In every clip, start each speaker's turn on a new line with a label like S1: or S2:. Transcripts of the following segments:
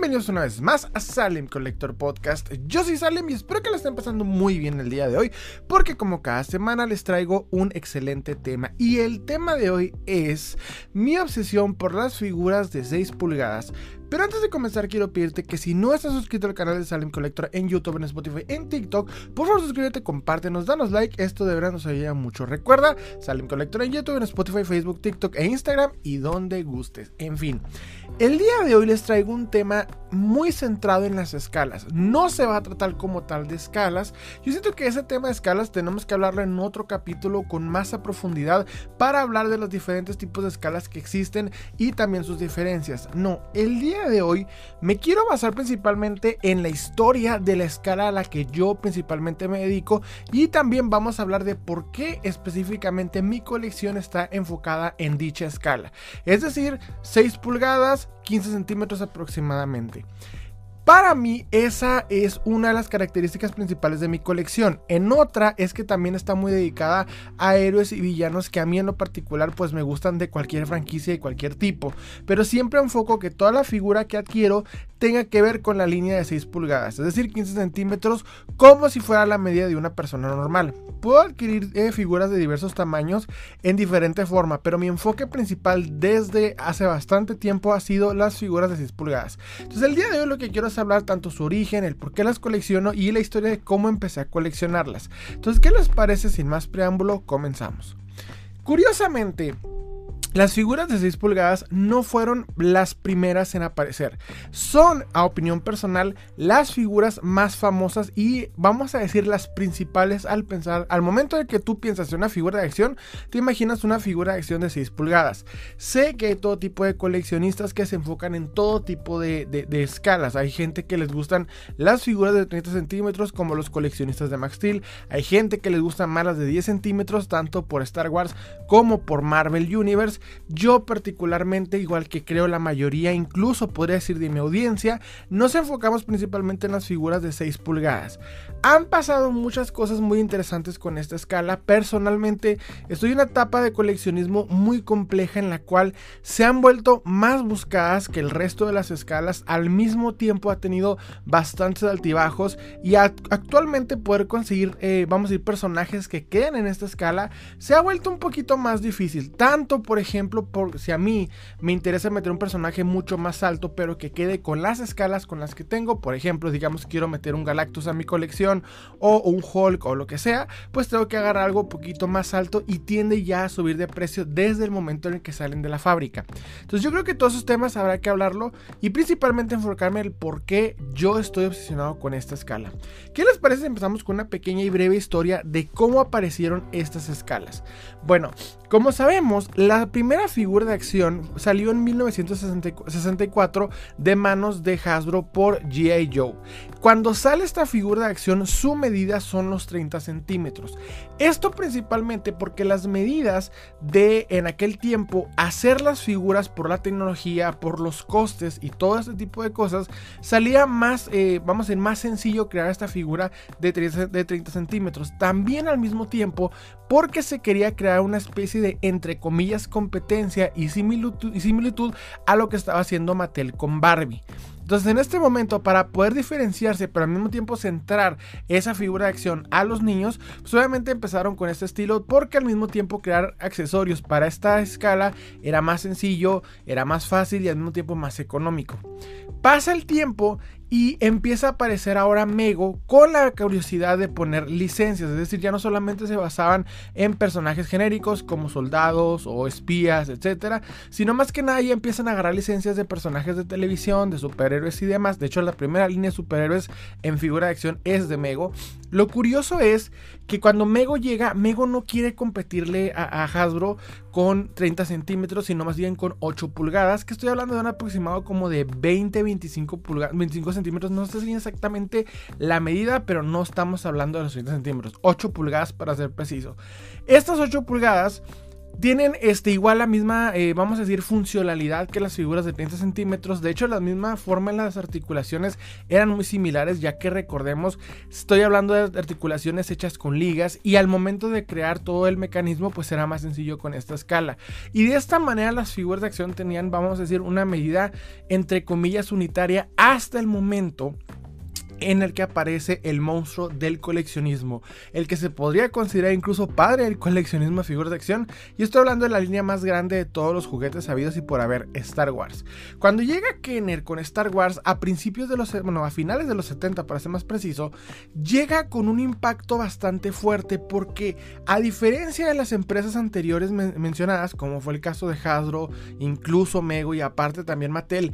S1: Bienvenidos una vez más a Salem Collector Podcast. Yo soy Salem y espero que la estén pasando muy bien el día de hoy, porque como cada semana les traigo un excelente tema. Y el tema de hoy es mi obsesión por las figuras de 6 pulgadas. Pero antes de comenzar quiero pedirte que si no estás suscrito al canal de Salem Collector en YouTube, en Spotify, en TikTok, por favor suscríbete, compártenos, danos like, esto de verdad nos ayuda mucho. Recuerda, Salem Collector en YouTube, en Spotify, Facebook, TikTok e Instagram y donde gustes. En fin, el día de hoy les traigo un tema muy centrado en las escalas. No se va a tratar como tal de escalas. Yo siento que ese tema de escalas tenemos que hablarlo en otro capítulo con más profundidad para hablar de los diferentes tipos de escalas que existen y también sus diferencias. No, el día de hoy me quiero basar principalmente en la historia de la escala a la que yo principalmente me dedico y también vamos a hablar de por qué específicamente mi colección está enfocada en dicha escala. Es decir, 6 pulgadas, 15 centímetros aproximadamente. Para mí esa es una de las características principales de mi colección. En otra es que también está muy dedicada a héroes y villanos que a mí en lo particular pues me gustan de cualquier franquicia y cualquier tipo. Pero siempre enfoco que toda la figura que adquiero tenga que ver con la línea de 6 pulgadas, es decir 15 centímetros como si fuera la medida de una persona normal. Puedo adquirir eh, figuras de diversos tamaños en diferente forma, pero mi enfoque principal desde hace bastante tiempo ha sido las figuras de 6 pulgadas. Entonces el día de hoy lo que quiero hacer hablar tanto su origen, el por qué las colecciono y la historia de cómo empecé a coleccionarlas. Entonces, ¿qué les parece? Sin más preámbulo, comenzamos. Curiosamente, las figuras de 6 pulgadas no fueron las primeras en aparecer. Son, a opinión personal, las figuras más famosas y vamos a decir las principales al pensar, al momento de que tú piensas en una figura de acción, te imaginas una figura de acción de 6 pulgadas. Sé que hay todo tipo de coleccionistas que se enfocan en todo tipo de, escalas. Hay gente que les gustan las figuras de 30 centímetros como los coleccionistas de Max Steel. Hay gente que les gustan más las de 10 centímetros tanto por Star Wars como por Marvel Universe. Yo particularmente, igual que creo la mayoría, incluso podría decir de mi audiencia, nos enfocamos principalmente en las figuras de 6 pulgadas. Han pasado muchas cosas muy interesantes con esta escala. Personalmente estoy en una etapa de coleccionismo muy compleja en la cual se han vuelto más buscadas que el resto de las escalas. Al mismo tiempo ha tenido bastantes altibajos y actualmente poder conseguir, eh, vamos a decir, personajes que queden en esta escala se ha vuelto un poquito más difícil. Tanto, por ejemplo, ejemplo, por, si a mí me interesa meter un personaje mucho más alto, pero que quede con las escalas con las que tengo, por ejemplo, digamos quiero meter un Galactus a mi colección o un Hulk o lo que sea, pues tengo que agarrar algo un poquito más alto y tiende ya a subir de precio desde el momento en el que salen de la fábrica. Entonces yo creo que todos esos temas habrá que hablarlo y principalmente enfocarme en el por qué yo estoy obsesionado con esta escala. ¿Qué les parece si empezamos con una pequeña y breve historia de cómo aparecieron estas escalas? Bueno, como sabemos, la primera figura de acción salió en 1964 de manos de Hasbro por G.I. Joe. Cuando sale esta figura de acción, su medida son los 30 centímetros. Esto principalmente porque las medidas de en aquel tiempo hacer las figuras por la tecnología, por los costes y todo este tipo de cosas, salía más, eh, vamos a más sencillo crear esta figura de 30, de 30 centímetros. También al mismo tiempo porque se quería crear una especie de, entre comillas, competencia y similitud, a lo que estaba haciendo Mattel con Barbie. Entonces en este momento para poder diferenciarse pero al mismo tiempo centrar esa figura de acción a los niños, pues obviamente empezaron con este estilo porque al mismo tiempo crear accesorios para esta escala era más sencillo, era más fácil y al mismo tiempo más económico. Pasa el tiempo y empieza a aparecer ahora Mego con la curiosidad de poner licencias, es decir, ya no solamente se basaban en personajes genéricos como soldados o espías, etcétera, sino más que nada ya empiezan a agarrar licencias de personajes de televisión, de superhéroes y demás. De hecho, la primera línea de superhéroes en figura de acción es de Mego. Lo curioso es que cuando Mego llega, Mego no quiere competirle a, Hasbro con 30 centímetros, sino más bien con 8 pulgadas, que estoy hablando de un aproximado como de 20, 25 pulgadas, 25 centímetros, no sé si exactamente la medida, pero no estamos hablando de los 30 centímetros, 8 pulgadas para ser preciso. Estas 8 pulgadas tienen este, igual la misma, eh, vamos a decir, funcionalidad que las figuras de 30 centímetros. De hecho, la misma forma en las articulaciones eran muy similares, ya que recordemos, estoy hablando de articulaciones hechas con ligas y al momento de crear todo el mecanismo, pues era más sencillo con esta escala. Y de esta manera las figuras de acción tenían, vamos a decir, una medida entre comillas unitaria hasta el momento en el que aparece el monstruo del coleccionismo, el que se podría considerar incluso padre del coleccionismo de figuras de acción, y estoy hablando de la línea más grande de todos los juguetes sabidos y por haber, Star Wars. Cuando llega Kenner con Star Wars a principios de los, bueno, a finales de los 70 para ser más preciso, llega con un impacto bastante fuerte porque a diferencia de las empresas anteriores mencionadas, como fue el caso de Hasbro, incluso Mego y aparte también Mattel,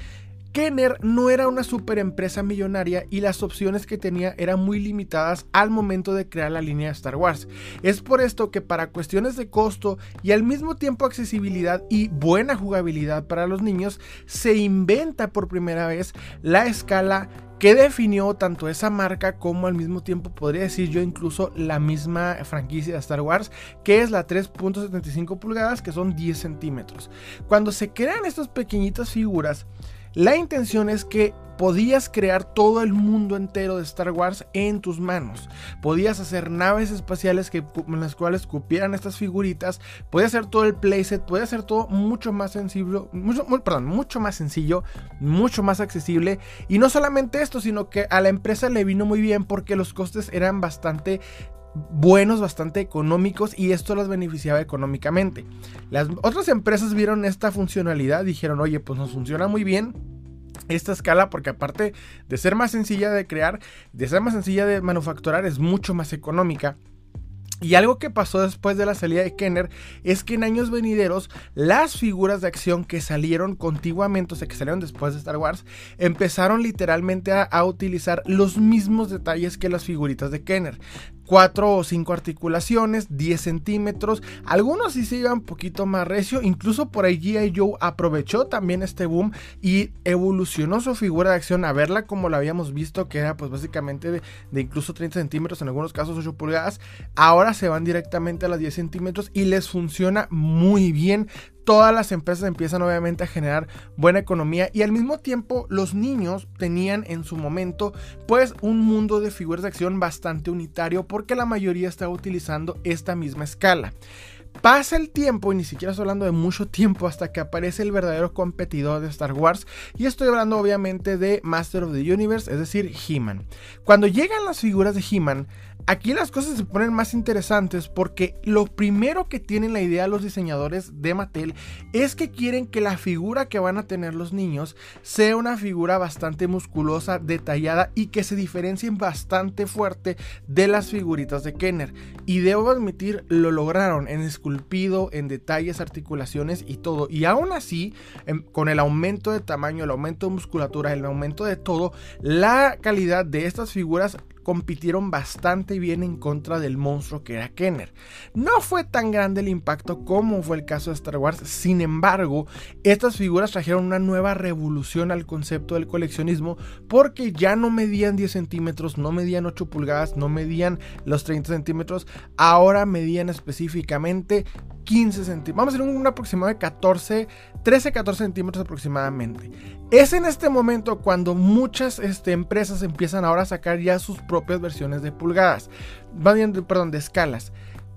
S1: Kenner no era una super empresa millonaria y las opciones que tenía eran muy limitadas al momento de crear la línea de Star Wars. Es por esto que para cuestiones de costo y al mismo tiempo accesibilidad y buena jugabilidad para los niños, se inventa por primera vez la escala que definió tanto esa marca como al mismo tiempo podría decir yo incluso la misma franquicia de Star Wars, que es la 3.75 pulgadas, que son 10 centímetros. Cuando se crean estas pequeñitas figuras, la intención es que podías crear todo el mundo entero de Star Wars en tus manos. Podías hacer naves espaciales que, en las cuales cupieran estas figuritas. Podías hacer todo el playset. Podías hacer todo mucho más sencillo. Mucho, perdón, mucho más sencillo. Mucho más accesible. Y no solamente esto, sino que a la empresa le vino muy bien porque los costes eran bastante buenos, bastante económicos y esto las beneficiaba económicamente. Las otras empresas vieron esta funcionalidad, dijeron, oye, pues nos funciona muy bien esta escala porque aparte de ser más sencilla de crear, de ser más sencilla de manufacturar, es mucho más económica. Y algo que pasó después de la salida de Kenner es que en años venideros las figuras de acción que salieron contiguamente, o sea, que salieron después de Star Wars, empezaron literalmente a, a utilizar los mismos detalles que las figuritas de Kenner. 4 o 5 articulaciones, 10 centímetros. Algunos sí se iban un poquito más recio. Incluso por ahí G.I. Joe aprovechó también este boom y evolucionó su figura de acción a verla como la habíamos visto, que era pues básicamente de, incluso 30 centímetros, en algunos casos 8 pulgadas. Ahora se van directamente a las 10 centímetros y les funciona muy bien todas las empresas empiezan obviamente a generar buena economía y al mismo tiempo los niños tenían en su momento pues un mundo de figuras de acción bastante unitario porque la mayoría estaba utilizando esta misma escala. Pasa el tiempo, y ni siquiera estoy hablando de mucho tiempo, hasta que aparece el verdadero competidor de Star Wars. Y estoy hablando obviamente de Master of the Universe, es decir, He-Man. Cuando llegan las figuras de He-Man, Aquí las cosas se ponen más interesantes porque lo primero que tienen la idea los diseñadores de Mattel es que quieren que la figura que van a tener los niños sea una figura bastante musculosa, detallada y que se diferencien bastante fuerte de las figuritas de Kenner. Y debo admitir, lo lograron en esculpido, en detalles, articulaciones y todo. Y aún así, em, con el aumento de tamaño, el aumento de musculatura, el aumento de todo, la calidad de estas figuras compitieron bastante bien en contra del monstruo que era Kenner. No fue tan grande el impacto como fue el caso de Star Wars, sin embargo, estas figuras trajeron una nueva revolución al concepto del coleccionismo porque ya no medían 10 centímetros, no medían 8 pulgadas, no medían los 30 centímetros, ahora medían específicamente 15 centímetros. Vamos a hacer un, aproximado de 14, 13, 14 centímetros aproximadamente. Es en este momento cuando muchas este, empresas empiezan ahora a sacar ya sus propias versiones de pulgadas, perdón, de escalas.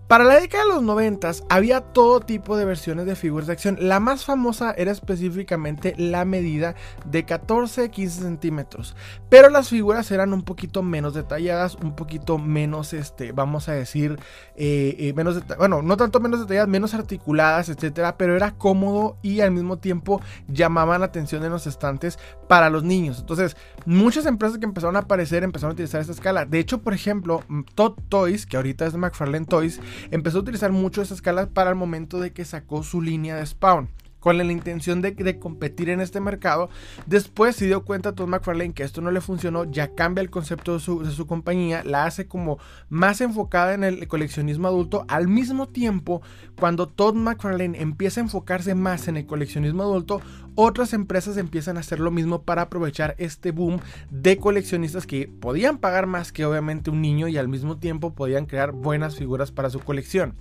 S1: Para la década de los 90 había todo tipo de versiones de figuras de acción. La más famosa era específicamente la medida de 14-15 centímetros. Pero las figuras eran un poquito menos detalladas, un poquito menos, este, vamos a decir, eh, eh, menos, bueno, no tanto menos detalladas, menos articuladas, etcétera. Pero era cómodo y al mismo tiempo llamaban la atención en los estantes para los niños. Entonces, muchas empresas que empezaron a aparecer empezaron a utilizar esta escala. De hecho, por ejemplo, Todd Toys, que ahorita es McFarlane Toys, empezó a utilizar mucho esa escala para el momento de que sacó su línea de Spawn con la intención de, competir en este mercado. Después se dio cuenta Todd McFarlane que esto no le funcionó, ya cambia el concepto de su, de su, compañía, la hace como más enfocada en el coleccionismo adulto. Al mismo tiempo, cuando Todd McFarlane empieza a enfocarse más en el coleccionismo adulto, otras empresas empiezan a hacer lo mismo para aprovechar este boom de coleccionistas que podían pagar más que obviamente un niño y al mismo tiempo podían crear buenas figuras para su colección.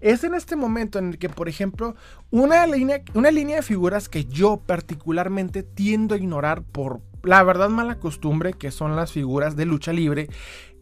S1: Es en este momento en el que, por ejemplo, una línea, una línea de figuras que yo particularmente tiendo a ignorar por la verdad mala costumbre, que son las figuras de lucha libre,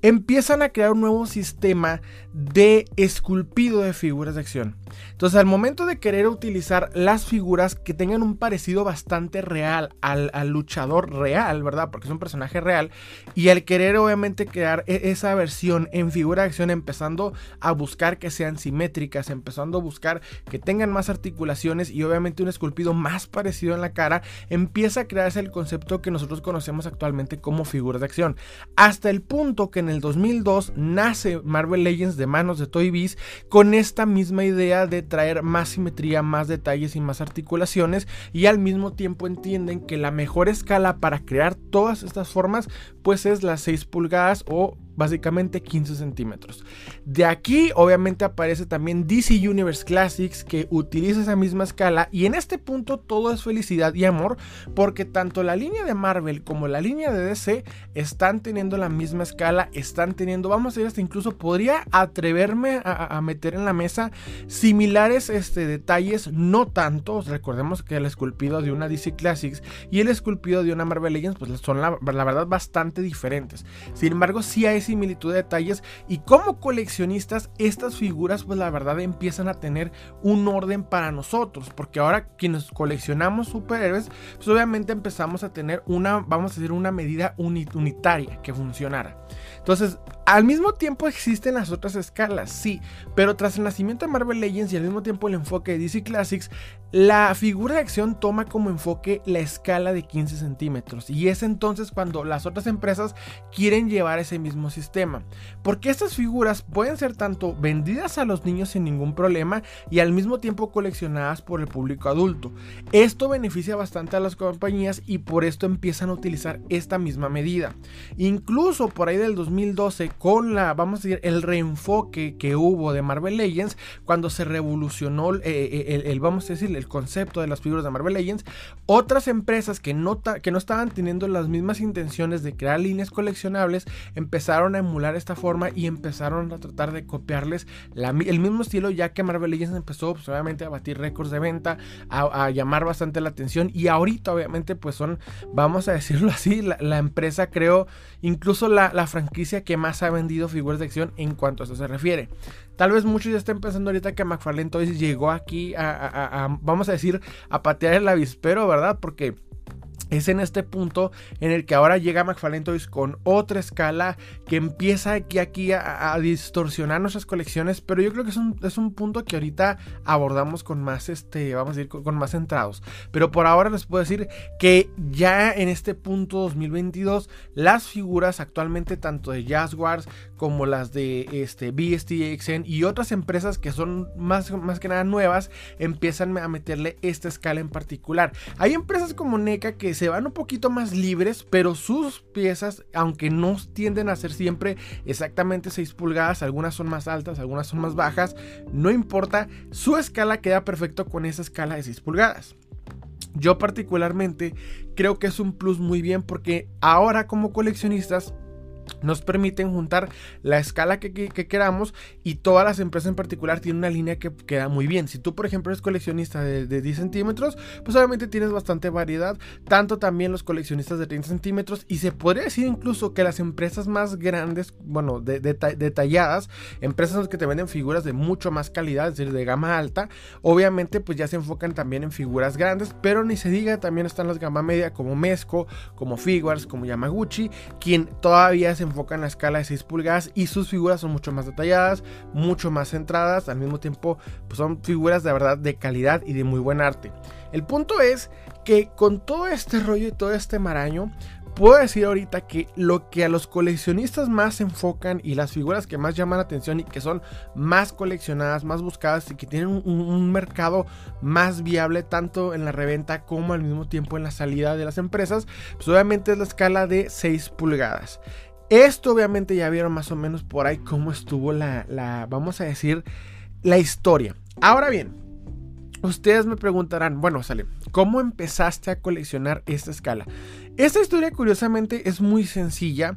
S1: empiezan a crear un nuevo sistema de esculpido de figuras de acción. Entonces, al momento de querer utilizar las figuras que tengan un parecido bastante real al, luchador real, ¿verdad? Porque es un personaje real, y al querer obviamente crear e, esa versión en figura de acción, empezando a buscar que sean simétricas, empezando a buscar que tengan más articulaciones y obviamente un esculpido más parecido en la cara, empieza a crearse el concepto que nosotros conocemos actualmente como figuras de acción. Hasta el punto que en el 2002 nace Marvel Legends de manos de Toy Biz con esta misma idea de traer más simetría, más detalles y más articulaciones y al mismo tiempo entienden que la mejor escala para crear todas estas formas pues es las 6 pulgadas o básicamente 15 centímetros. De aquí obviamente aparece también DC Universe Classics que utiliza esa misma escala y en este punto todo es felicidad y amor porque tanto la línea de Marvel como la línea de DC están teniendo la misma escala, están teniendo, vamos a decir hasta incluso podría atreverme a, meter en la mesa similares este, detalles, no tantos, recordemos que el esculpido de una DC Classics y el esculpido de una Marvel Legends pues son la, la verdad bastante diferentes. Sin embargo, sí hay similitud de detalles y como coleccionistas estas figuras pues la verdad empiezan a tener un orden para nosotros porque ahora quienes coleccionamos superhéroes pues obviamente empezamos a tener una vamos a decir una medida unitaria que funcionara. Entonces al mismo tiempo existen las otras escalas, sí, pero tras el nacimiento de Marvel Legends y al mismo tiempo el enfoque de DC Classics, la figura de acción toma como enfoque la escala de 15 centímetros y es entonces cuando las otras empresas quieren llevar ese mismo sistema, porque estas figuras pueden ser tanto vendidas a los niños sin ningún problema y al mismo tiempo coleccionadas por el público adulto. Esto beneficia bastante a las compañías y por esto empiezan a utilizar esta misma medida. Incluso por ahí del 2012 con la, vamos a decir, el reenfoque que hubo de Marvel Legends cuando se revolucionó eh, eh, el, vamos a decir, el concepto de las figuras de Marvel Legends, otras empresas que no, que no estaban teniendo las mismas intenciones de crear líneas coleccionables empezaron a emular esta forma y empezaron a tratar de copiarles el mismo estilo ya que Marvel Legends empezó pues, obviamente a batir récords de venta, a, llamar bastante la atención. Y ahorita obviamente pues son, vamos a decirlo así, la, empresa creo, incluso la, la franquicia que más ha vendido figuras de acción en cuanto a eso se refiere. Tal vez muchos ya estén pensando ahorita que McFarlane Toys llegó aquí a, vamos a decir, a patear el avispero, ¿verdad? Porque es en este punto en el que ahora llega McFarlane con otra escala que empieza aquí, aquí a, distorsionar nuestras colecciones, pero yo creo que es un, es un, punto que ahorita abordamos con más, este, vamos a decir, con, más centrados. Pero por ahora les puedo decir que ya en este punto 2022, las figuras actualmente tanto de Jaguars como las de este, BSTXN y otras empresas que son más, más que nada nuevas, empiezan a meterle esta escala en particular. Hay empresas como NECA que se van un poquito más libres, pero sus piezas, aunque no tienden a ser siempre exactamente 6 pulgadas, algunas son más altas, algunas son más bajas, no importa, su escala queda perfecto con esa escala de 6 pulgadas. Yo particularmente creo que es un plus muy bien porque ahora como coleccionistas nos permiten juntar la escala que, queramos y todas las empresas en particular tienen una línea que queda muy bien. Si tú, por ejemplo, eres coleccionista de, 10 centímetros, pues obviamente tienes bastante variedad, tanto también los coleccionistas de 30 centímetros y se podría decir incluso que las empresas más grandes, bueno, detalladas, empresas que te venden figuras de mucho más calidad, es decir, de gama alta, obviamente pues ya se enfocan también en figuras grandes, pero ni se diga, también están las gama media como Mesco, como Figuarts, como Yamaguchi, quien todavía se enfoca en la escala de 6 pulgadas y sus figuras son mucho más detalladas, mucho más centradas, al mismo tiempo pues son figuras de verdad de calidad y de muy buen arte. El punto es que con todo este rollo y todo este maraño, puedo decir ahorita que lo que a los coleccionistas más se enfocan y las figuras que más llaman la atención y que son más coleccionadas, más buscadas y que tienen un, mercado más viable tanto en la reventa como al mismo tiempo en la salida de las empresas, pues obviamente es la escala de 6 pulgadas. Esto obviamente ya vieron más o menos por ahí cómo estuvo la, la, vamos a decir, la historia. Ahora bien, ustedes me preguntarán, bueno, sale, ¿cómo empezaste a coleccionar esta escala? Esta historia curiosamente es muy sencilla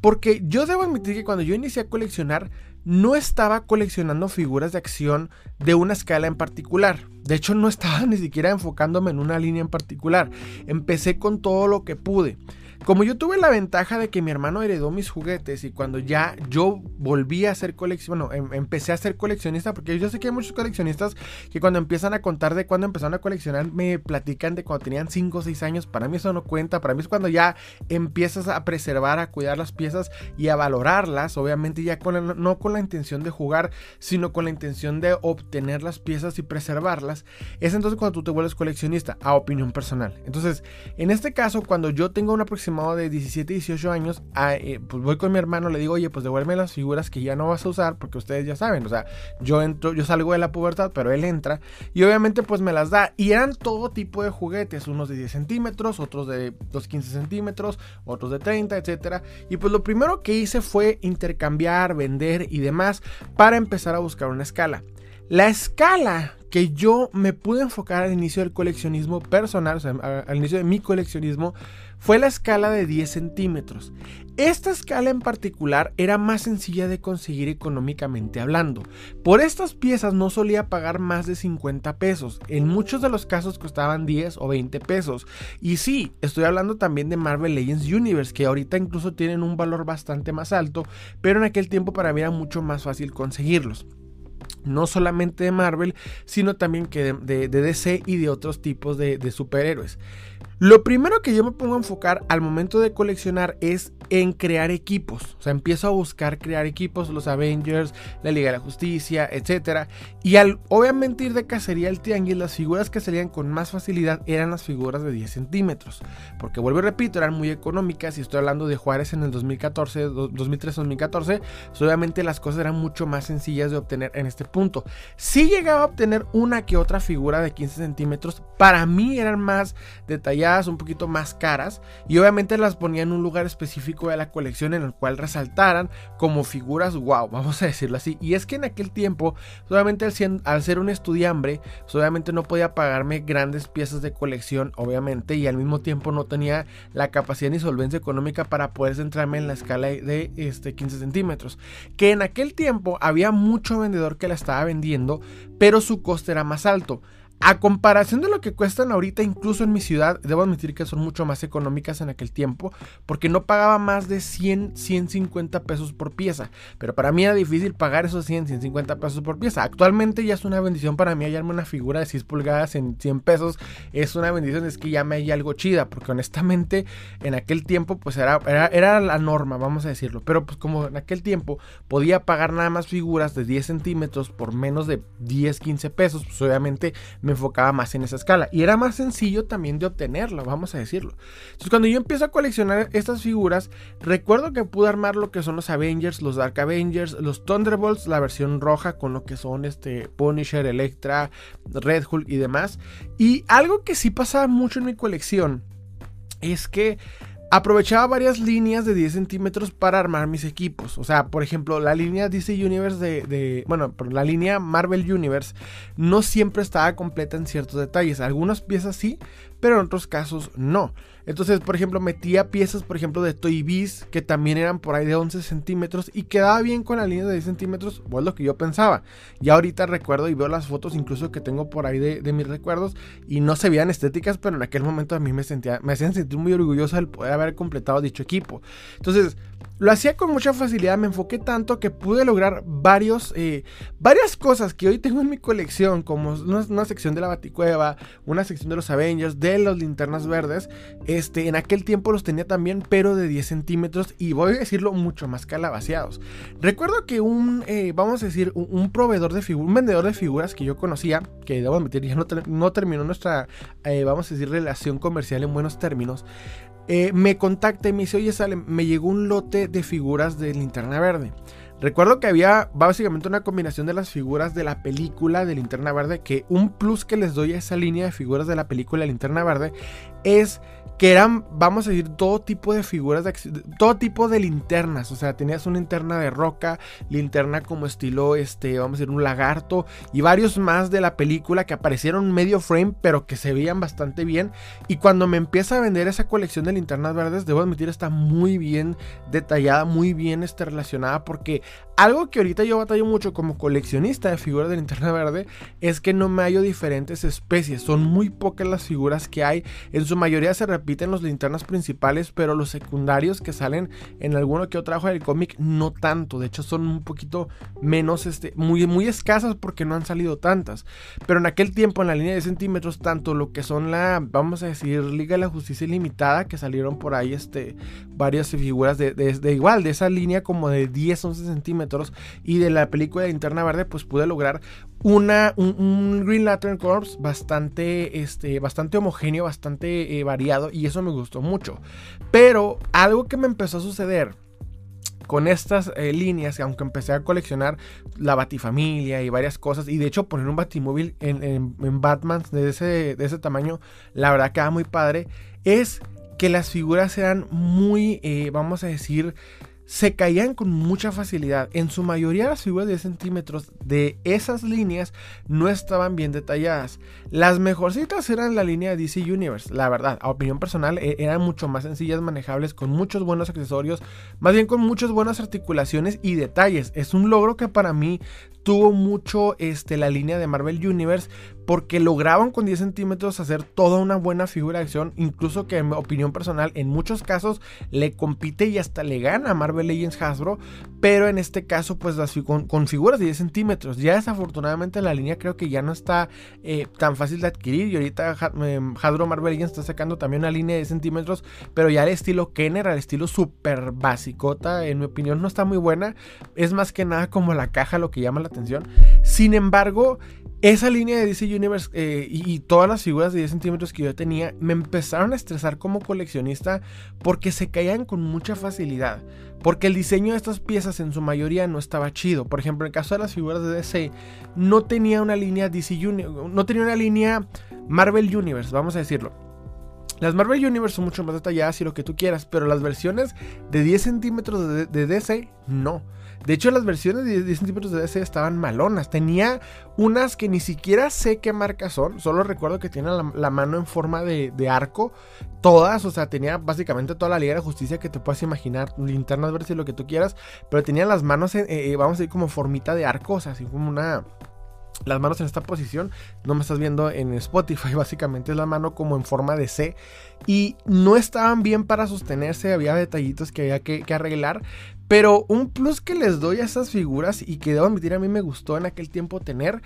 S1: porque yo debo admitir que cuando yo inicié a coleccionar, no estaba coleccionando figuras de acción de una escala en particular. De hecho, no estaba ni siquiera enfocándome en una línea en particular. Empecé con todo lo que pude. Como yo tuve la ventaja de que mi hermano heredó mis juguetes y cuando ya yo volví a ser coleccionista, bueno, em, empecé a ser coleccionista, porque yo sé que hay muchos coleccionistas que cuando empiezan a contar de cuando empezaron a coleccionar me platican de cuando tenían 5 o 6 años. Para mí eso no cuenta, para mí es cuando ya empiezas a preservar, a cuidar las piezas y a valorarlas, obviamente ya con no con la intención de jugar, sino con la intención de obtener las piezas y preservarlas. Es entonces cuando tú te vuelves coleccionista, a opinión personal. Entonces, en este caso, cuando yo tengo una aproximación de 17, 18 años, eh, pues voy con mi hermano, le digo, oye, pues devuélveme las figuras que ya no vas a usar, porque ustedes ya saben, o sea, yo entro, yo salgo de la pubertad, pero él entra, y obviamente pues me las da, y eran todo tipo de juguetes, unos de 10 centímetros, otros de 215 centímetros, otros de 30, etcétera, y pues lo primero que hice fue intercambiar, vender y demás, para empezar a buscar una escala. La escala que yo me pude enfocar al inicio del coleccionismo personal, o sea, al inicio de mi coleccionismo, fue la escala de 10 centímetros. Esta escala en particular era más sencilla de conseguir económicamente hablando. Por estas piezas no solía pagar más de 50 pesos. En muchos de los casos costaban 10 o 20 pesos. Y sí, estoy hablando también de Marvel Legends Universe, que ahorita incluso tienen un valor bastante más alto, pero en aquel tiempo para mí era mucho más fácil conseguirlos no solamente de Marvel, sino también que de, DC y de otros tipos de, de superhéroes. Lo primero que yo me pongo a enfocar al momento de coleccionar es en crear equipos. O sea, empiezo a buscar crear equipos, los Avengers, la Liga de la Justicia, etc. Y al obviamente ir de cacería al tianguis, las figuras que salían con más facilidad eran las figuras de 10 centímetros. Porque vuelvo y repito, eran muy económicas. Y estoy hablando de Juárez en el 2014, 2003-2014. Pues, obviamente las cosas eran mucho más sencillas de obtener en este punto. Si llegaba a obtener una que otra figura de 15 centímetros, para mí eran más detalladas un poquito más caras y obviamente las ponía en un lugar específico de la colección en el cual resaltaran como figuras wow, vamos a decirlo así. Y es que en aquel tiempo, solamente al, ser un estudiambre, obviamente no podía pagarme grandes piezas de colección, obviamente, y al mismo tiempo no tenía la capacidad ni solvencia económica para poder centrarme en la escala de este, 15 centímetros. Que en aquel tiempo había mucho vendedor que la estaba vendiendo, pero su coste era más alto. A comparación de lo que cuestan ahorita, incluso en mi ciudad, debo admitir que son mucho más económicas en aquel tiempo, porque no pagaba más de 100, 150 pesos por pieza. Pero para mí era difícil pagar esos 100, 150 pesos por pieza. Actualmente ya es una bendición para mí hallarme una figura de 6 pulgadas en 100 pesos. Es una bendición, es que ya me hay algo chida, porque honestamente en aquel tiempo pues era, era, era la norma, vamos a decirlo. Pero pues como en aquel tiempo podía pagar nada más figuras de 10 centímetros por menos de 10, 15 pesos, pues obviamente me enfocaba más en esa escala. Y era más sencillo también de obtenerlo, vamos a decirlo. Entonces cuando yo empiezo a coleccionar estas figuras, recuerdo que pude armar lo que son los Avengers, los Dark Avengers, los Thunderbolts, la versión roja con lo que son este Punisher, Electra, Red Hulk y demás. Y algo que sí pasaba mucho en mi colección es que aprovechaba varias líneas de 10 centímetros para armar mis equipos. O sea, por ejemplo, la línea DC Universe de, Bueno, la línea Marvel Universe no siempre estaba completa en ciertos detalles. Algunas piezas sí, pero en otros casos no. Entonces, por ejemplo, metía piezas, por ejemplo, de Toy Biz, que también eran por ahí de 11 centímetros y quedaba bien con la línea de 10 centímetros, o es lo que yo pensaba. Y ahorita recuerdo y veo las fotos incluso que tengo por ahí de, mis recuerdos y no se veían estéticas, pero en aquel momento a mí me sentía, me hacían sentir muy orgulloso el poder haber completado dicho equipo. Entonces, lo hacía con mucha facilidad, me enfoqué tanto que pude lograr varios, eh, varias cosas que hoy tengo en mi colección, como una, sección de la Baticueva, una sección de los Avengers, de los linternas verdes. Este, en aquel tiempo los tenía también, pero de 10 centímetros y voy a decirlo mucho más calabaceados. Recuerdo que un, eh, vamos a decir, un, proveedor de figuras, un vendedor de figuras que yo conocía, que debo admitir ya no, terminó nuestra, eh, vamos a decir, relación comercial en buenos términos, eh, me contacta y me dice, oye, sale, me llegó un lote de figuras de linterna verde. Recuerdo que había básicamente una combinación de las figuras de la película de Linterna Verde, que un plus que les doy a esa línea de figuras de la película Linterna Verde es que eran, vamos a decir, todo tipo de figuras, de todo tipo de linternas. O sea, tenías una linterna de roca, linterna como estilo, este, vamos a decir, un lagarto y varios más de la película que aparecieron medio frame, pero que se veían bastante bien. Y cuando me empieza a vender esa colección de linternas verdes, debo admitir, está muy bien detallada, muy bien este, relacionada, porque algo que ahorita yo batallo mucho como coleccionista de figuras de linterna verde es que no me hallo diferentes especies. Son muy pocas las figuras que hay. En su mayoría se repiten en los linternas principales, pero los secundarios que salen en alguno que otro trabajo del cómic no tanto. De hecho, son un poquito menos, este, muy, muy escasas porque no han salido tantas. Pero en aquel tiempo, en la línea de centímetros, tanto lo que son la, vamos a decir, Liga de la Justicia Ilimitada, que salieron por ahí, este, varias figuras de, de, igual, de esa línea como de 10, 11 centímetros, y de la película de Linterna Verde, pues pude lograr una, un, Green Lantern Corps bastante, este, bastante homogéneo, bastante eh, variado y eso me gustó mucho. Pero algo que me empezó a suceder con estas eh, líneas, aunque empecé a coleccionar la Batifamilia y varias cosas, y de hecho poner un Batimóvil en, en, Batman de ese, de ese tamaño, la verdad queda muy padre, es que las figuras eran muy, eh, vamos a decir, se caían con mucha facilidad. En su mayoría las figuras de 10 centímetros de esas líneas no estaban bien detalladas. Las mejorcitas eran la línea DC Universe, la verdad, a opinión personal, e-, eran mucho más sencillas, manejables, con muchos buenos accesorios, más bien con muchas buenas articulaciones y detalles. Es un logro que para mí tuvo mucho este, la línea de Marvel Universe porque lograban con 10 centímetros hacer toda una buena figura de acción, incluso que en mi opinión personal en muchos casos le compite y hasta le gana a Marvel Legends Hasbro, pero en este caso pues con, figuras de 10 centímetros, ya desafortunadamente la línea creo que ya no está eh, tan fácil de adquirir y ahorita em, Hasbro Marvel Legends está sacando también una línea de 10 centímetros, pero ya al estilo Kenner, al estilo super basicota, en mi opinión no está muy buena, es más que nada como la caja lo que llama la atención, sin embargo esa línea de DC Universe eh, y, todas las figuras de 10 centímetros que yo tenía me empezaron a estresar como coleccionista porque se caían con mucha facilidad. Porque el diseño de estas piezas en su mayoría no estaba chido. Por ejemplo, en el caso de las figuras de DC, no tenía una línea DC Universe, no tenía una línea Marvel Universe, vamos a decirlo. Las Marvel Universe son mucho más detalladas y lo que tú quieras, pero las versiones de 10 centímetros de DC no. De hecho, las versiones de 10 centímetros de DC estaban malonas. Tenía unas que ni siquiera sé qué marcas son. Solo recuerdo que tienen la, mano en forma de, arco. Todas, o sea, tenía básicamente toda la Liga de Justicia que te puedas imaginar. Linternas verdes lo que tú quieras. Pero tenía las manos, eh, eh, vamos a decir, como formita de arco. O sea, así como una las manos en esta posición. No me estás viendo en Spotify, básicamente es la mano como en forma de C. Y no estaban bien para sostenerse, había detallitos que había que arreglar. Pero un plus que les doy a estas figuras y que debo admitir a mí me gustó en aquel tiempo tener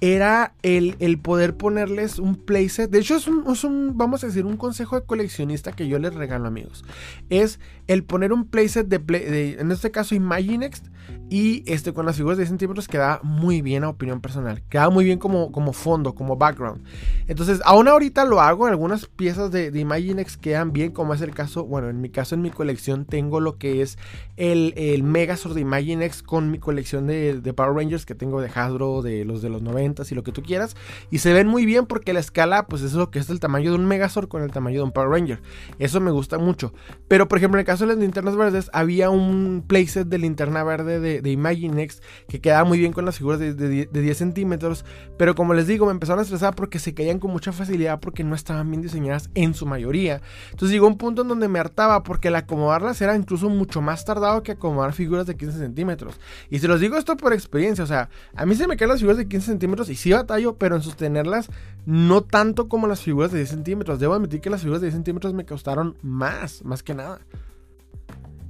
S1: era el, el poder ponerles un playset. De hecho, es un, vamos a decir, un consejo de coleccionista que yo les regalo, amigos. Es el poner un playset de, de en este caso, Imaginext. Y este, con las figuras de 10 centímetros queda muy bien a opinión personal. Queda muy bien como, como fondo, como background. Entonces, aún ahorita lo hago. Algunas piezas de, de Imaginext quedan bien, como es el caso. Bueno, en mi caso, en mi colección, tengo lo que es el, el Megazord de Imaginext con mi colección de, de Power Rangers que tengo de Hasbro, de los de los 90 y lo que tú quieras. Y se ven muy bien porque la escala, pues es lo que es el tamaño de un Megazord con el tamaño de un Power Ranger. Eso me gusta mucho. Pero por ejemplo, en el caso de las linternas verdes, había un playset de linterna verde de, de Imaginext que quedaba muy bien con las figuras de, de, 10 centímetros. Pero como les digo, me empezaron a estresar porque se caían con mucha facilidad porque no estaban bien diseñadas en su mayoría. Entonces llegó un punto en donde me hartaba porque el acomodarlas era incluso mucho más tardado que acomodar figuras de 15 centímetros. Y se los digo esto por experiencia, o sea, a mí se me caen las figuras de 15 centímetros y sí batallo, pero en sostenerlas no tanto como las figuras de 10 centímetros. Debo admitir que las figuras de 10 centímetros me costaron más, más que nada.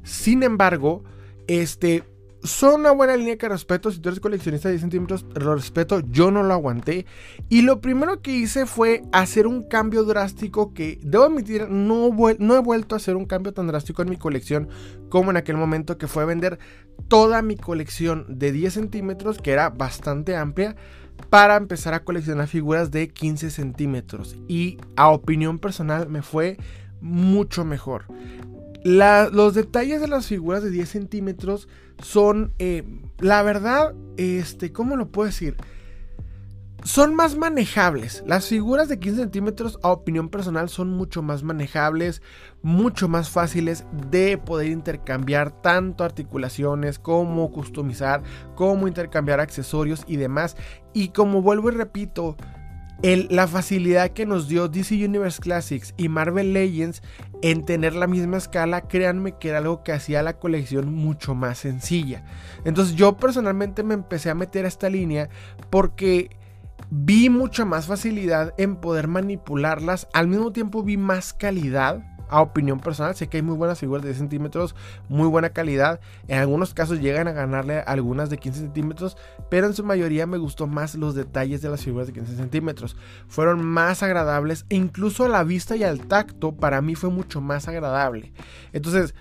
S1: Sin embargo, este, son una buena línea que respeto. Si tú eres coleccionista de 10 centímetros, lo respeto. Yo no lo aguanté. Y lo primero que hice fue hacer un cambio drástico que, debo admitir, no, no he vuelto a hacer un cambio tan drástico en mi colección como en aquel momento que fue vender toda mi colección de 10 centímetros, que era bastante amplia para empezar a coleccionar figuras de 15 centímetros. Y a opinión personal me fue mucho mejor. los detalles de las figuras de 10 centímetros son, eh, la verdad, este, ¿cómo lo puedo decir? son más manejables. Las figuras de 15 centímetros, a opinión personal, son mucho más manejables, mucho más fáciles de poder intercambiar tanto articulaciones como customizar, como intercambiar accesorios y demás. Y como vuelvo y repito, la facilidad que nos dio DC Universe Classics y Marvel Legends en tener la misma escala, créanme que era algo que hacía la colección mucho más sencilla. Entonces yo personalmente me empecé a meter a esta línea porque vi mucha más facilidad en poder manipularlas, al mismo tiempo vi más calidad a opinión personal, sé que hay muy buenas figuras de 10 centímetros, muy buena calidad. En algunos casos llegan a ganarle algunas de 15 centímetros, pero en su mayoría me gustó más los detalles de las figuras de 15 centímetros. Fueron más agradables e incluso a la vista y al tacto para mí fue mucho más agradable. Entonces,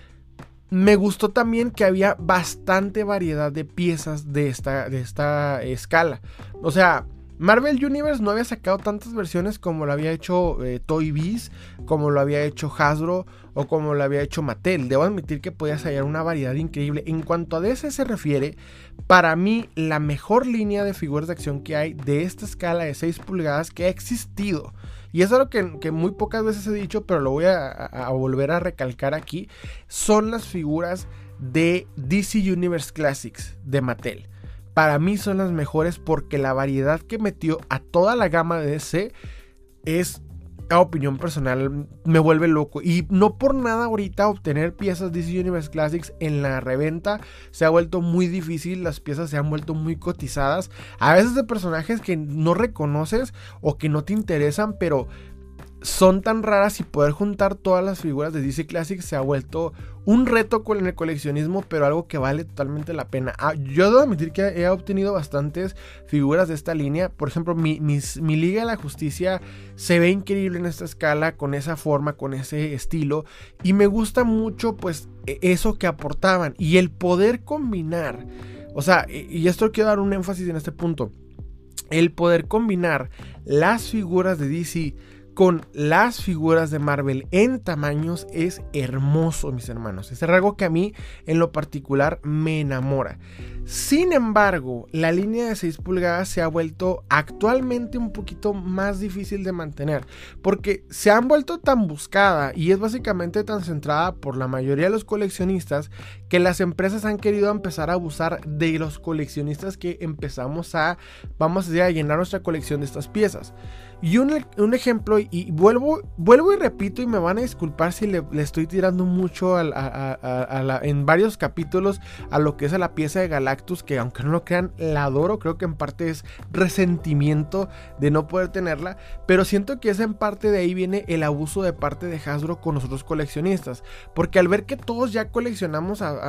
S1: me gustó también que había bastante variedad de piezas de esta, de esta escala. O sea, Marvel Universe no había sacado tantas versiones como lo había hecho eh, Toy Biz, como lo había hecho Hasbro o como lo había hecho Mattel. Debo admitir que podías hallar una variedad increíble. En cuanto a DC se refiere, para mí la mejor línea de figuras de acción que hay de esta escala de 6 pulgadas que ha existido. Y es algo que, que muy pocas veces he dicho, pero lo voy a volver a recalcar aquí. Son las figuras de DC Universe Classics de Mattel para mí son las mejores porque la variedad que metió a toda la gama de DC es, a opinión personal, me vuelve loco. Y no por nada ahorita obtener piezas DC Universe Classics en la reventa se ha vuelto muy difícil, las piezas se han vuelto muy cotizadas, a veces de personajes que no reconoces o que no te interesan, pero son tan raras y poder juntar todas las figuras de DC Classics se ha vuelto un reto con el coleccionismo, pero algo que vale totalmente la pena. Ah, yo debo admitir que he obtenido bastantes figuras de esta línea. Por ejemplo, mi, mi, Liga de la Justicia se ve increíble en esta escala, con esa forma, con ese estilo. Y me gusta mucho, pues, e, eso que aportaban. Y el poder combinar. O sea, y esto quiero dar un énfasis en este punto. El poder combinar las figuras de DC con las figuras de Marvel en tamaños es hermoso, mis hermanos. Es algo que a mí en lo particular me enamora. Sin embargo, la línea de 6 pulgadas se ha vuelto actualmente un poquito más difícil de mantener porque se han vuelto tan buscada y es básicamente tan centrada por la mayoría de los coleccionistas que las empresas han querido empezar a abusar de los coleccionistas que empezamos a, vamos a decir, a llenar nuestra colección de estas piezas. Y un, ejemplo, y vuelvo, vuelvo y repito, y me van a disculpar si le, estoy tirando mucho en varios capítulos a lo que es a la pieza de Galactus, que aunque no lo crean, la adoro. Creo que en parte es resentimiento de no poder tenerla, pero siento que es en parte de ahí viene el abuso de parte de Hasbro con nosotros coleccionistas. Porque al ver que todos ya coleccionamos a,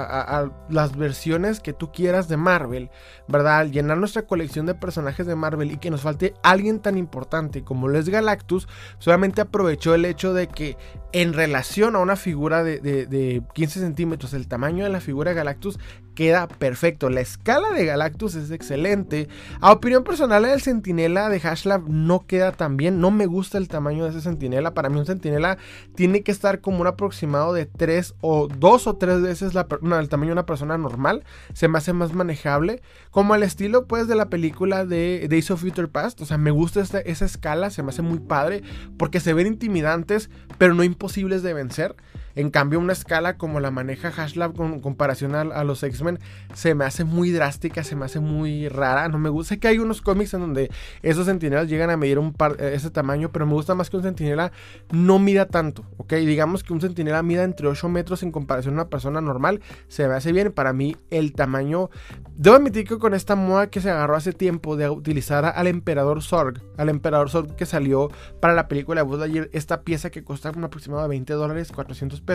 S1: las versiones que tú quieras de Marvel, ¿verdad? Al llenar nuestra colección de personajes de Marvel y que nos falte alguien tan importante como lo es Galactus, solamente aprovechó el hecho de que en relación a una figura de, de 15 centímetros, el tamaño de la figura de Galactus queda perfecto. La escala de Galactus es excelente. A opinión personal, el Centinela de Hashlab no queda tan bien. No me gusta el tamaño de ese Centinela. Para mí, un Centinela tiene que estar como un aproximado de 3 o 2 o 3 veces el tamaño de una persona normal. Se me hace más manejable. Como el estilo, pues, de la película de Days of Future Past. O sea, me gusta esa escala. Se me hace muy padre. Porque se ven intimidantes, pero no imposibles de vencer. En cambio, una escala como la maneja Hashlab con comparación a, los X-Men se me hace muy drástica, se me hace muy rara. No me gusta. Sé que hay unos cómics en donde esos sentinelas llegan a medir un par, eh, ese tamaño, pero me gusta más que un sentinela no mida tanto, ¿ok? Digamos que un sentinela mida entre 8 metros en comparación a una persona normal. Se me hace bien. Para mí, el tamaño. Debo admitir que con esta moda que se agarró hace tiempo de utilizar al emperador Zorg, al emperador Zorg que salió para la película de Buzz Lightyear, esta pieza que costaba un aproximado de 20 dólares, 400 pesos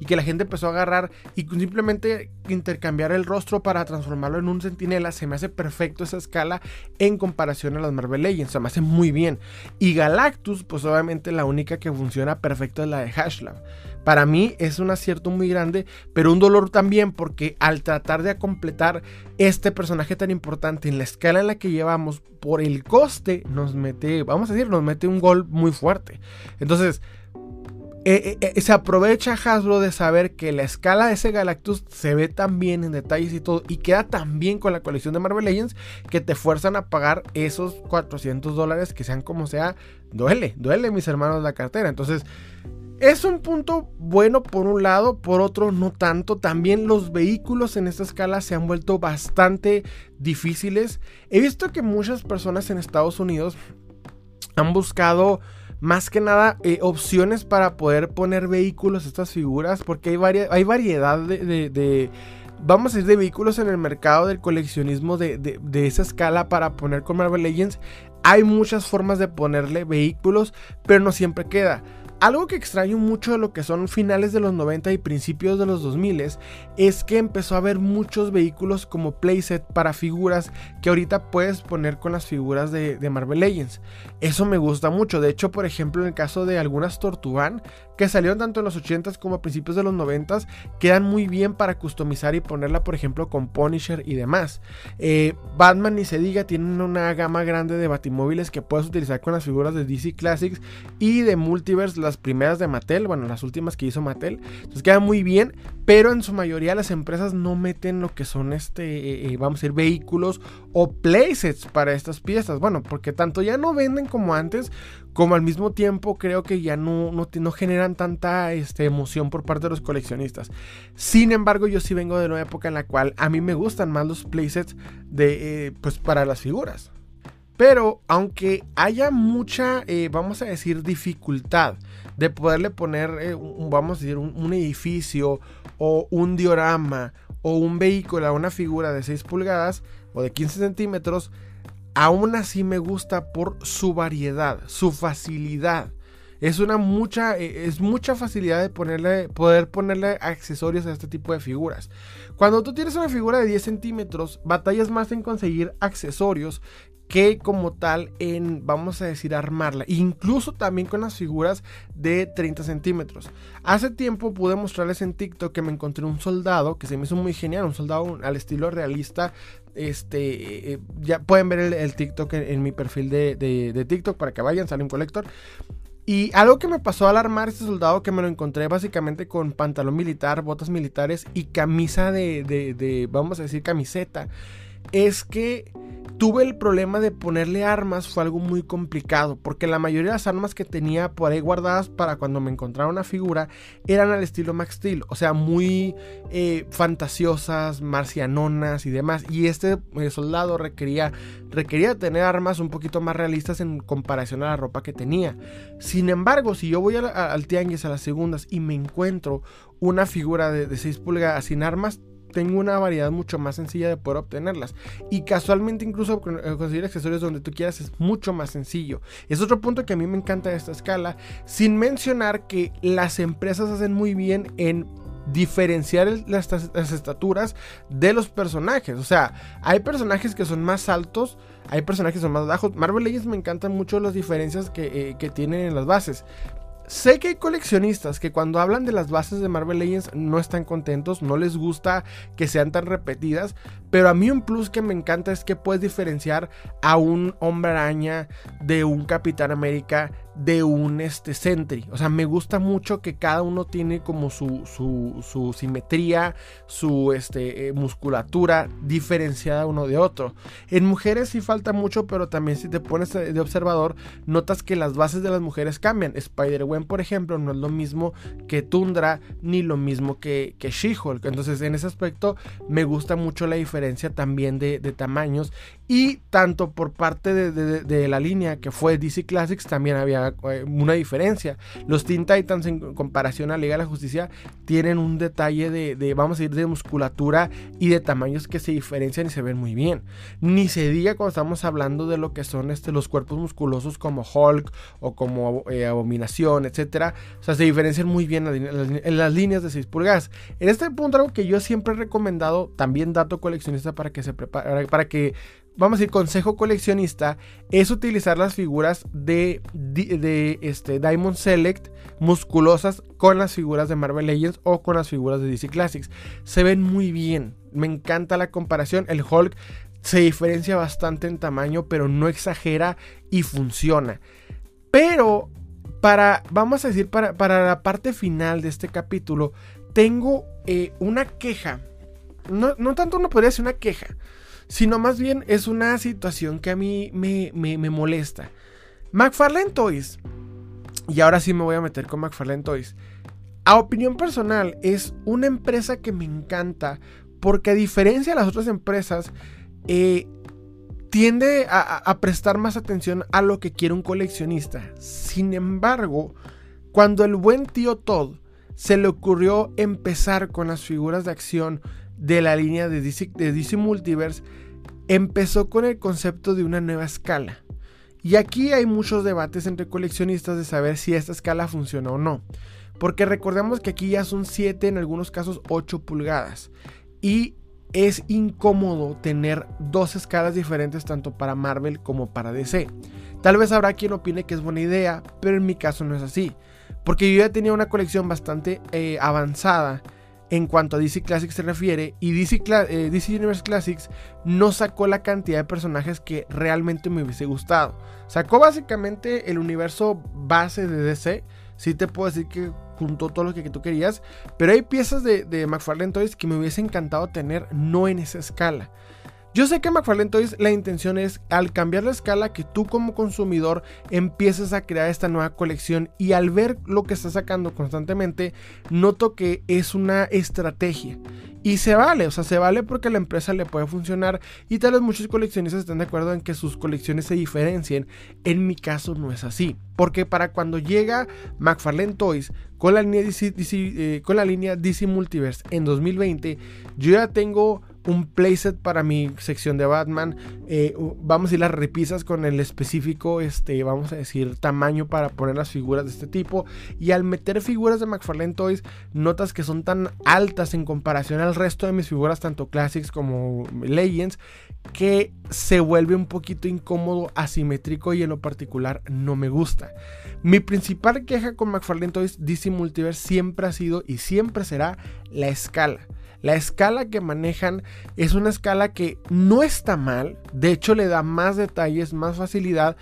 S1: y que la gente empezó a agarrar y simplemente intercambiar el rostro para transformarlo en un centinela. Se me hace perfecto esa escala en comparación a las Marvel Legends. Se me hace muy bien. Y Galactus, pues obviamente la única que funciona perfecto es la de Hashlab. Para mí es un acierto muy grande, pero un dolor también porque al tratar de completar este personaje tan importante en la escala en la que llevamos, por el coste, nos mete, vamos a decir, nos mete un gol muy fuerte. Entonces, eh, eh, se aprovecha Hasbro de saber que la escala de ese Galactus se ve tan bien en detalles y todo, y queda tan bien con la colección de Marvel Legends que te fuerzan a pagar esos 400 dólares que sean como sea. Duele, duele, mis hermanos, la cartera. Entonces, es un punto bueno por un lado, por otro no tanto. También los vehículos en esta escala se han vuelto bastante difíciles. He visto que muchas personas en Estados Unidos han buscado más que nada eh, opciones para poder poner vehículos estas figuras, porque hay, hay variedad de, vamos a decir, de vehículos en el mercado del coleccionismo de, de, esa escala para poner con Marvel Legends. Hay muchas formas de ponerle vehículos, pero no siempre queda. Algo que extraño mucho de lo que son finales de los 90 y principios de los 2000 es que empezó a haber muchos vehículos como playset para figuras que ahorita puedes poner con las figuras de, Marvel Legends. Eso me gusta mucho. De hecho, por ejemplo, en el caso de algunas Tortugan que salieron tanto en los 80s como a principios de los 90s, quedan muy bien para customizar y ponerla, por ejemplo, con Punisher y demás. Eh, Batman, ni se diga, tienen una gama grande de batimóviles que puedes utilizar con las figuras de DC Classics y de Multiverse las primeras de Mattel, bueno, las últimas que hizo Mattel. Entonces queda muy bien, pero en su mayoría las empresas no meten lo que son este, eh, eh, vamos a decir, vehículos o playsets para estas piezas. Bueno, porque tanto ya no venden como antes, como al mismo tiempo creo que ya no, no, generan tanta este, emoción por parte de los coleccionistas. Sin embargo, yo sí vengo de una época en la cual a mí me gustan más los playsets de, eh, pues, para las figuras. Pero aunque haya mucha, eh, vamos a decir, dificultad de poderle poner, eh, un, vamos a decir, un, edificio o un diorama o un vehículo a una figura de 6 pulgadas o de 15 centímetros, aún así me gusta por su variedad, su facilidad. Es una mucha, eh, es mucha facilidad de ponerle, poder ponerle accesorios a este tipo de figuras. Cuando tú tienes una figura de 10 centímetros, batallas más en conseguir accesorios que como tal en, vamos a decir, armarla. Incluso también con las figuras de 30 centímetros. Hace tiempo pude mostrarles en TikTok que me encontré un soldado que se me hizo muy genial, un soldado al estilo realista. Este, eh, ya pueden ver el, TikTok en, mi perfil de, TikTok para que vayan, sale un colector. Y algo que me pasó al armar este soldado, que me lo encontré básicamente con pantalón militar, botas militares y camisa de, de vamos a decir, camiseta, es que tuve el problema de ponerle armas, fue algo muy complicado, porque la mayoría de las armas que tenía por ahí guardadas para cuando me encontraba una figura eran al estilo Max Steel, o sea, muy eh, fantasiosas, marcianonas y demás. Y este eh, soldado requería, requería tener armas un poquito más realistas en comparación a la ropa que tenía. Sin embargo, si yo voy al tianguis a las segundas y me encuentro una figura de, de 6 pulgadas sin armas, tengo una variedad mucho más sencilla de poder obtenerlas. Y casualmente incluso eh, conseguir accesorios donde tú quieras es mucho más sencillo. Es otro punto que a mí me encanta de esta escala, sin mencionar que las empresas hacen muy bien en diferenciar las, estaturas de los personajes. O sea, hay personajes que son más altos, hay personajes que son más bajos. Marvel Legends me encantan mucho las diferencias que, eh, que tienen en las bases. Sé que hay coleccionistas que cuando hablan de las bases de Marvel Legends no están contentos, no les gusta que sean tan repetidas, pero a mí un plus que me encanta es que puedes diferenciar a un hombre araña de un Capitán América de un este, Sentry. O sea, me gusta mucho que cada uno tiene como su, su, simetría, su este, eh, musculatura diferenciada uno de otro. En mujeres sí falta mucho, pero también si te pones de observador, notas que las bases de las mujeres cambian. Spider-Man, por ejemplo, no es lo mismo que Tundra, ni lo mismo que, que She-Hulk. Entonces, en ese aspecto, me gusta mucho la diferencia también de, de tamaños. Y tanto por parte de, la línea que fue DC Classics también había eh, una diferencia. Los Teen Titans en comparación a Liga de la Justicia tienen un detalle de, vamos a ir de musculatura y de tamaños que se diferencian y se ven muy bien. Ni se diga cuando estamos hablando de lo que son este, los cuerpos musculosos como Hulk o como eh, Abominación, etc. O sea, se diferencian muy bien en las líneas de 6 pulgadas. En este punto algo que yo siempre he recomendado, también dato coleccionista para que se prepare, para que vamos a decir, consejo coleccionista es utilizar las figuras de, de, este, Diamond Select musculosas con las figuras de Marvel Legends o con las figuras de DC Classics. Se ven muy bien. Me encanta la comparación. El Hulk se diferencia bastante en tamaño, pero no exagera y funciona. Pero para, vamos a decir, para, para la parte final de este capítulo, tengo eh, una queja. No, no tanto no podría ser una queja, sino más bien es una situación que a mí me, me, me molesta. McFarlane Toys, y ahora sí me voy a meter con McFarlane Toys. A opinión personal, es una empresa que me encanta porque a diferencia de las otras empresas, eh, tiende a, prestar más atención a lo que quiere un coleccionista. Sin embargo, cuando el buen tío Todd se le ocurrió empezar con las figuras de acción de la línea de DC, Multiverse, empezó con el concepto de una nueva escala. Y aquí hay muchos debates entre coleccionistas de saber si esta escala funciona o no. Porque recordemos que aquí ya son 7, en algunos casos 8 pulgadas. Y es incómodo tener dos escalas diferentes tanto para Marvel como para DC. Tal vez habrá quien opine que es buena idea, pero en mi caso no es así. Porque yo ya tenía una colección bastante eh, avanzada en cuanto a DC Classics se refiere y DC, eh, Universe Classics no sacó la cantidad de personajes que realmente me hubiese gustado. Sacó básicamente el universo base de DC. Sí te puedo decir que juntó todo lo que, tú querías. Pero hay piezas de, de McFarlane Toys que me hubiese encantado tener, no en esa escala. Yo sé que McFarlane Toys la intención es al cambiar la escala que tú como consumidor empieces a crear esta nueva colección y al ver lo que está sacando constantemente noto que es una estrategia y se vale, o sea, se vale porque la empresa le puede funcionar y tal vez muchos coleccionistas están de acuerdo en que sus colecciones se diferencien. En mi caso no es así. Porque para cuando llega McFarlane Toys con la línea DC, eh, con la línea DC Multiverse en 2020, yo ya tengo un playset para mi sección de Batman. Eh, vamos a ir las repisas con el específico, este, vamos a decir, tamaño para poner las figuras de este tipo. Y al meter figuras de McFarlane Toys, notas que son tan altas en comparación al resto de mis figuras, tanto Classics como Legends, que se vuelve un poquito incómodo, asimétrico y en lo particular no me gusta. Mi principal queja con McFarlane Toys DC Multiverse siempre ha sido y siempre será la escala. La escala que manejan es una escala que no está mal, de hecho le da más detalles, más facilidad,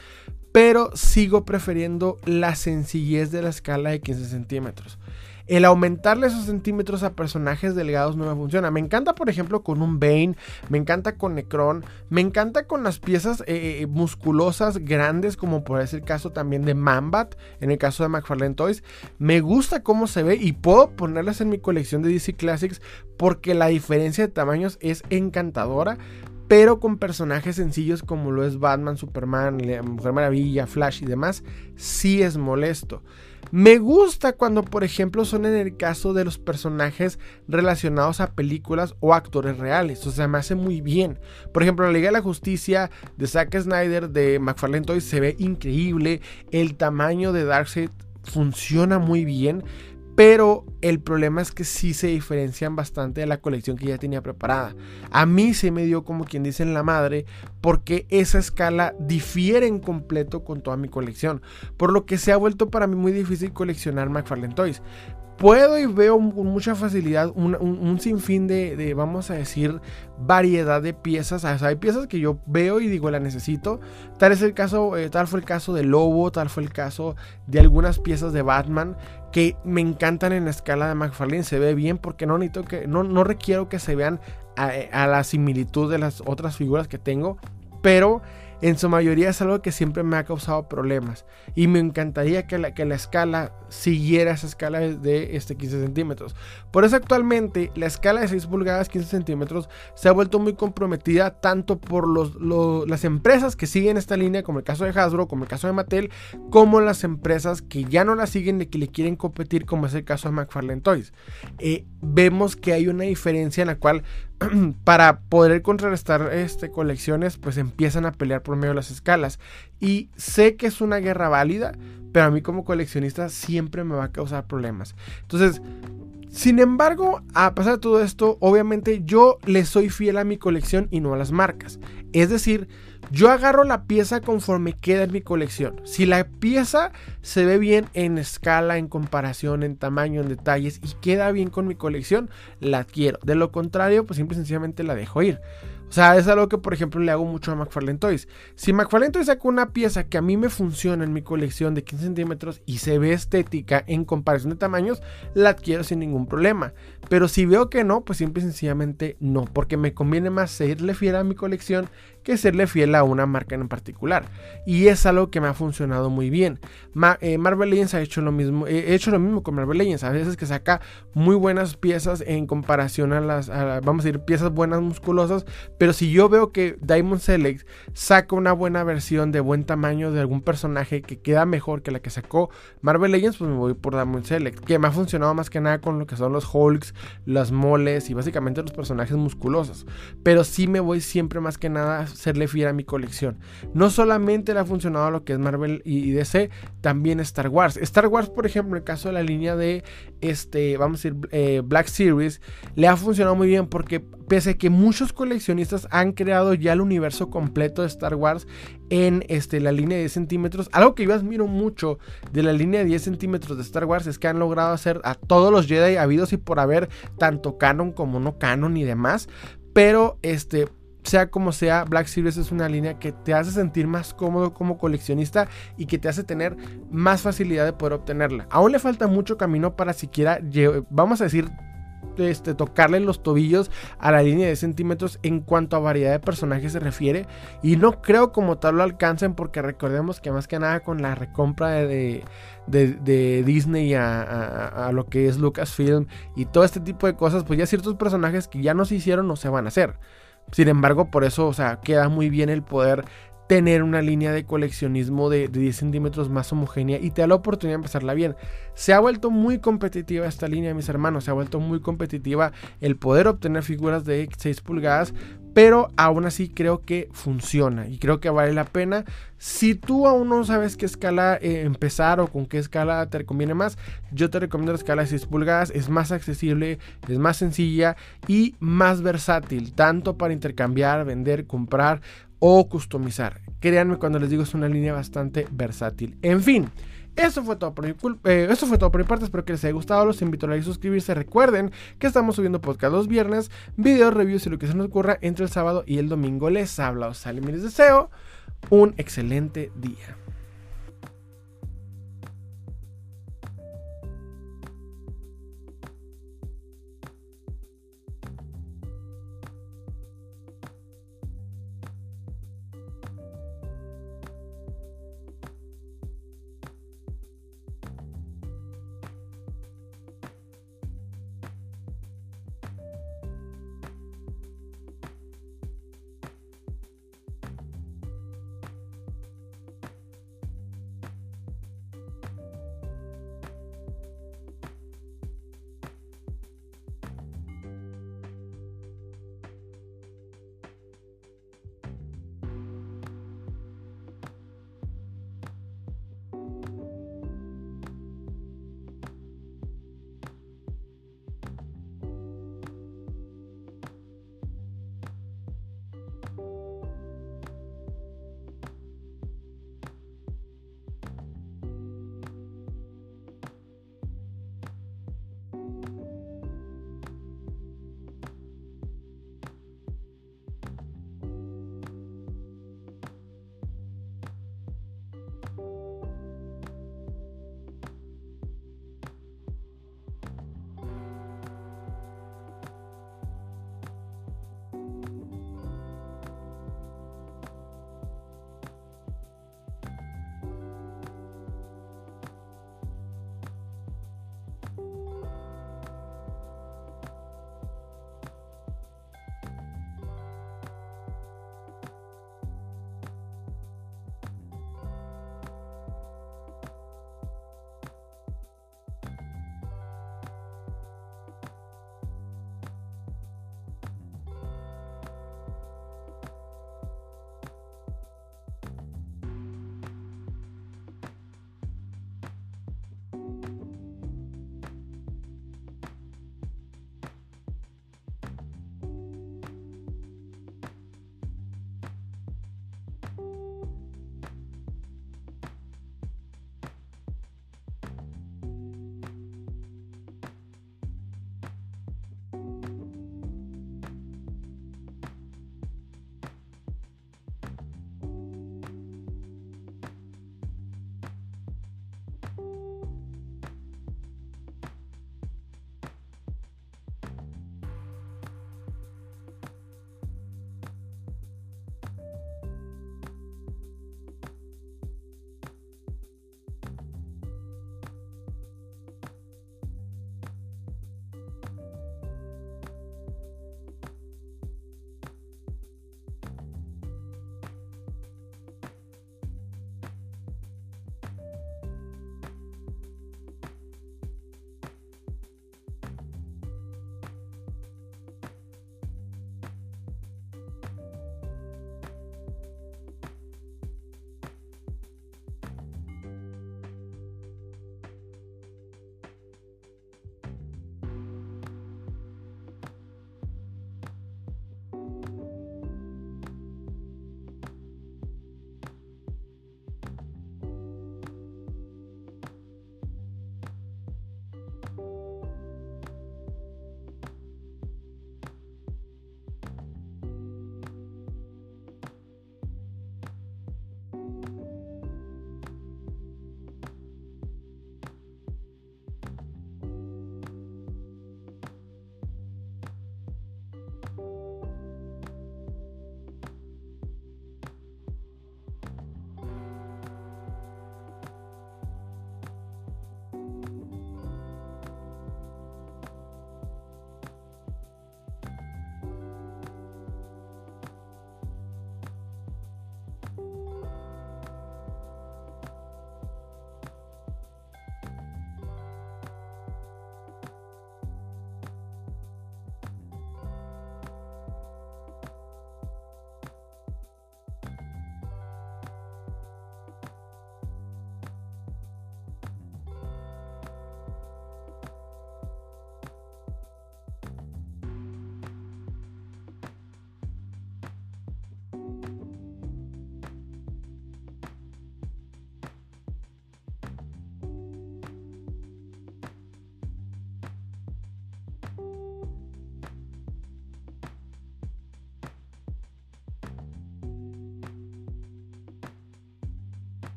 S1: pero sigo prefiriendo la sencillez de la escala de 15 centímetros el aumentarle esos centímetros a personajes delgados no me funciona. Me encanta, por ejemplo, con un Bane, me encanta con Necron, me encanta con las piezas eh, eh, musculosas grandes, como por el caso también de Mambat, en el caso de McFarlane Toys. Me gusta cómo se ve y puedo ponerlas en mi colección de DC Classics porque la diferencia de tamaños es encantadora pero con personajes sencillos como lo es Batman, Superman, Mujer Maravilla, Flash y demás, sí es molesto. Me gusta cuando, por ejemplo, son en el caso de los personajes relacionados a películas o actores reales. O sea, me hace muy bien. Por ejemplo, la Liga de la Justicia de Zack Snyder de McFarlane Toys se ve increíble. El tamaño de Darkseid funciona muy bien. Pero el problema es que sí se diferencian bastante de la colección que ya tenía preparada. A mí se me dio como quien dice en la madre porque esa escala difiere en completo con toda mi colección. Por lo que se ha vuelto para mí muy difícil coleccionar McFarlane Toys puedo y veo con mucha facilidad un, sinfín de, vamos a decir, variedad de piezas. hay piezas que yo veo y digo, la necesito. Tal es el caso, eh, tal fue el caso de Lobo, tal fue el caso de algunas piezas de Batman que me encantan en la escala de McFarlane. Se ve bien porque no necesito que, no, no requiero que se vean a la similitud de las otras figuras que tengo. Pero en su mayoría es algo que siempre me ha causado problemas. Y me encantaría que la, que la escala siguiera esa escala de este 15 centímetros. Por eso actualmente la escala de 6 pulgadas 15 centímetros se ha vuelto muy comprometida tanto por los, las empresas que siguen esta línea, como el caso de Hasbro, como el caso de Mattel, como las empresas que ya no la siguen y que le quieren competir, como es el caso de McFarlane Toys. Eh, vemos que hay una diferencia en la cual para poder contrarrestar este, colecciones, pues empiezan a pelear por medio de las escalas. Y sé que es una guerra válida, pero a mí como coleccionista siempre me va a causar problemas. Entonces, sin embargo, a pesar de todo esto, obviamente yo le soy fiel a mi colección y no a las marcas. Es decir, yo agarro la pieza conforme queda en mi colección. Si la pieza se ve bien en escala, en comparación, en tamaño, en detalles y queda bien con mi colección, la adquiero. De lo contrario, pues simple y sencillamente la dejo ir. O sea, es algo que, por ejemplo, le hago mucho a McFarlane Toys. Si McFarlane Toys saca una pieza que a mí me funciona en mi colección de 15 centímetros y se ve estética en comparación de tamaños, la adquiero sin ningún problema. Pero si veo que no, pues simple y sencillamente no, porque me conviene más serle fiel a mi colección que serle fiel a una marca en particular. Y es algo que me ha funcionado muy bien. Eh, Marvel Legends ha hecho lo mismo, he hecho lo mismo con Marvel Legends. A veces que saca muy buenas piezas en comparación a las, vamos a decir, piezas buenas musculosas. Pero si yo veo que Diamond Select saca una buena versión de buen tamaño de algún personaje que queda mejor que la que sacó Marvel Legends, pues me voy por Diamond Select. Que me ha funcionado más que nada con lo que son los Hulks, las moles y básicamente los personajes musculosos. Pero sí me voy siempre más que nada serle fiel a mi colección. No solamente le ha funcionado lo que es Marvel y DC, también Star Wars. Star Wars, por ejemplo, en el caso de la línea de este, vamos a decir, eh, Black Series, le ha funcionado muy bien porque pese a que muchos coleccionistas han creado ya el universo completo de Star Wars en este, la línea de 10 centímetros, algo que yo admiro mucho de la línea de 10 centímetros de Star Wars es que han logrado hacer a todos los Jedi habidos y por haber tanto canon como no canon y demás. Pero este, sea como sea, Black Series es una línea que te hace sentir más cómodo como coleccionista y que te hace tener más facilidad de poder obtenerla. Aún le falta mucho camino para siquiera, vamos a decir, este, tocarle los tobillos a la línea de centímetros en cuanto a variedad de personajes se refiere. Y no creo como tal lo alcancen porque recordemos que más que nada con la recompra de, Disney a, a, lo que es Lucasfilm y todo este tipo de cosas, pues ya ciertos personajes que ya no se hicieron no se van a hacer. Sin embargo, por eso, o sea, queda muy bien el poder tener una línea de coleccionismo de, 10 centímetros más homogénea y te da la oportunidad de empezarla bien. Se ha vuelto muy competitiva esta línea, mis hermanos. Se ha vuelto muy competitiva el poder obtener figuras de 6 pulgadas pero aún así creo que funciona y creo que vale la pena. Si tú aún no sabes qué escala eh, empezar o con qué escala te conviene más, yo te recomiendo la escala de 6 pulgadas. Es más accesible, es más sencilla y más versátil, tanto para intercambiar, vender, comprar o customizar. Créanme cuando les digo es una línea bastante versátil. En fin. Eso fue, todo por mi eh, eso fue todo por mi parte. Espero que les haya gustado. Los invito a like y suscribirse. Recuerden que estamos subiendo podcast los viernes, videos, reviews y lo que se nos ocurra entre el sábado y el domingo. Les habla Osali les deseo un excelente día.